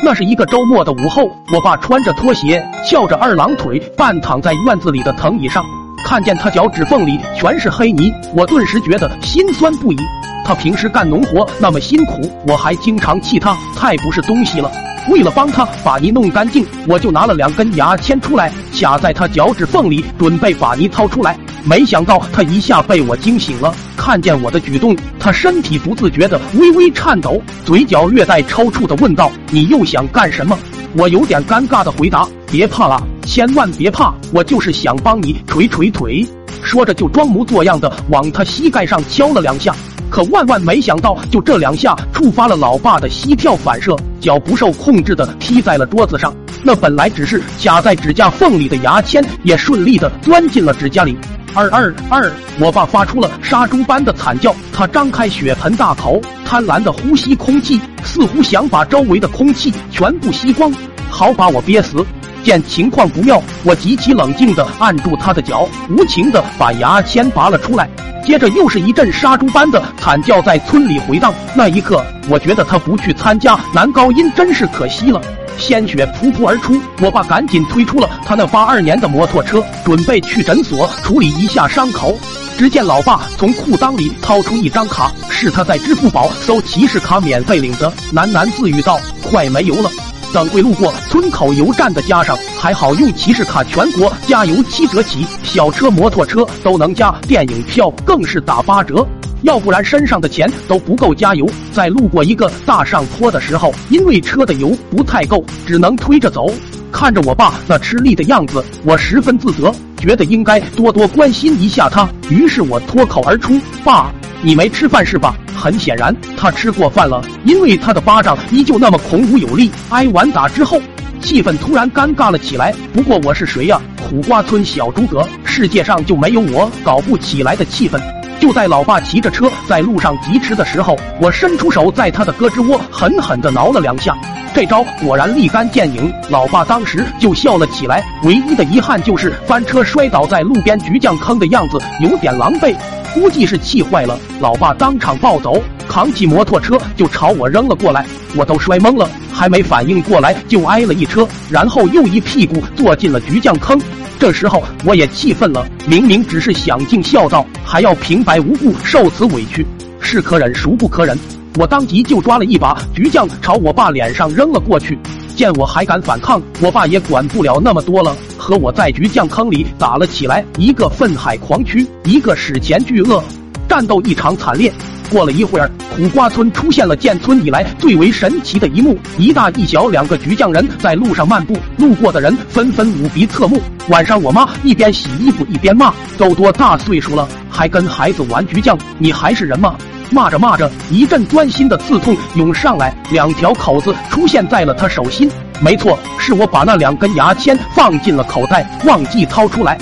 那是一个周末的午后，我爸穿着拖鞋，翘着二郎腿，半躺在院子里的藤椅上。看见他脚趾缝里全是黑泥，我顿时觉得心酸不已。他平时干农活那么辛苦，我还经常气他太不是东西了。为了帮他把泥弄干净，我就拿了两根牙签出来，卡在他脚趾缝里，准备把泥掏出来。没想到他一下被我惊醒了，看见我的举动，他身体不自觉的微微颤抖，嘴角略带抽搐的问道：“你又想干什么？”我有点尴尬的回答：“别怕啦，千万别怕，我就是想帮你捶捶腿。”说着就装模作样的往他膝盖上敲了两下，可万万没想到，就这两下触发了老爸的膝跳反射，脚不受控制的踢在了桌子上。那本来只是卡在指甲缝里的牙签，也顺利的钻进了指甲里。二二二！我爸发出了杀猪般的惨叫，他张开血盆大口，贪婪的呼吸空气，似乎想把周围的空气全部吸光，好把我憋死。见情况不妙，我极其冷静的按住他的脚，无情的把牙签拔了出来。接着又是一阵杀猪般的惨叫在村里回荡。那一刻，我觉得他不去参加男高音真是可惜了。鲜血噗噗而出，我爸赶紧推出了他那八二年的摩托车，准备去诊所处理一下伤口。只见老爸从裤裆里掏出一张卡，是他在支付宝搜骑士卡免费领的，喃喃自语道：“快没油了，等会路过村口油站的加上，还好用骑士卡，全国加油七折起，小车摩托车都能加，电影票更是打八折。”要不然身上的钱都不够加油。在路过一个大上坡的时候，因为车的油不太够，只能推着走。看着我爸那吃力的样子，我十分自责，觉得应该多多关心一下他。于是我脱口而出：“爸，你没吃饭是吧？”很显然，他吃过饭了，因为他的巴掌依旧那么孔武有力。挨完打之后，气氛突然尴尬了起来。不过我是谁呀？苦瓜村小诸葛，世界上就没有我搞不起来的气氛。就在老爸骑着车在路上疾驰的时候，我伸出手在他的胳肢窝狠狠地挠了两下，这招果然立竿见影。老爸当时就笑了起来，唯一的遗憾就是翻车摔倒在路边橘酱坑的样子有点狼狈，估计是气坏了。老爸当场暴走，扛起摩托车就朝我扔了过来，我都摔懵了，还没反应过来就挨了一车，然后又一屁股坐进了橘酱坑。这时候我也气愤了，明明只是想尽孝道，还要平白无故受此委屈，是可忍孰不可忍？我当即就抓了一把橘酱朝我爸脸上扔了过去。见我还敢反抗，我爸也管不了那么多了，和我在橘酱坑里打了起来，一个愤海狂驱，一个史前巨鳄，战斗异常惨烈。过了一会儿，苦瓜村出现了建村以来最为神奇的一幕：一大一小两个橘匠人在路上漫步，路过的人纷纷捂鼻侧目。晚上，我妈一边洗衣服一边骂：“都多大岁数了，还跟孩子玩橘匠？你还是人吗？”骂着骂着，一阵钻心的刺痛涌上来，两条口子出现在了他手心。没错，是我把那两根牙签放进了口袋，忘记掏出来。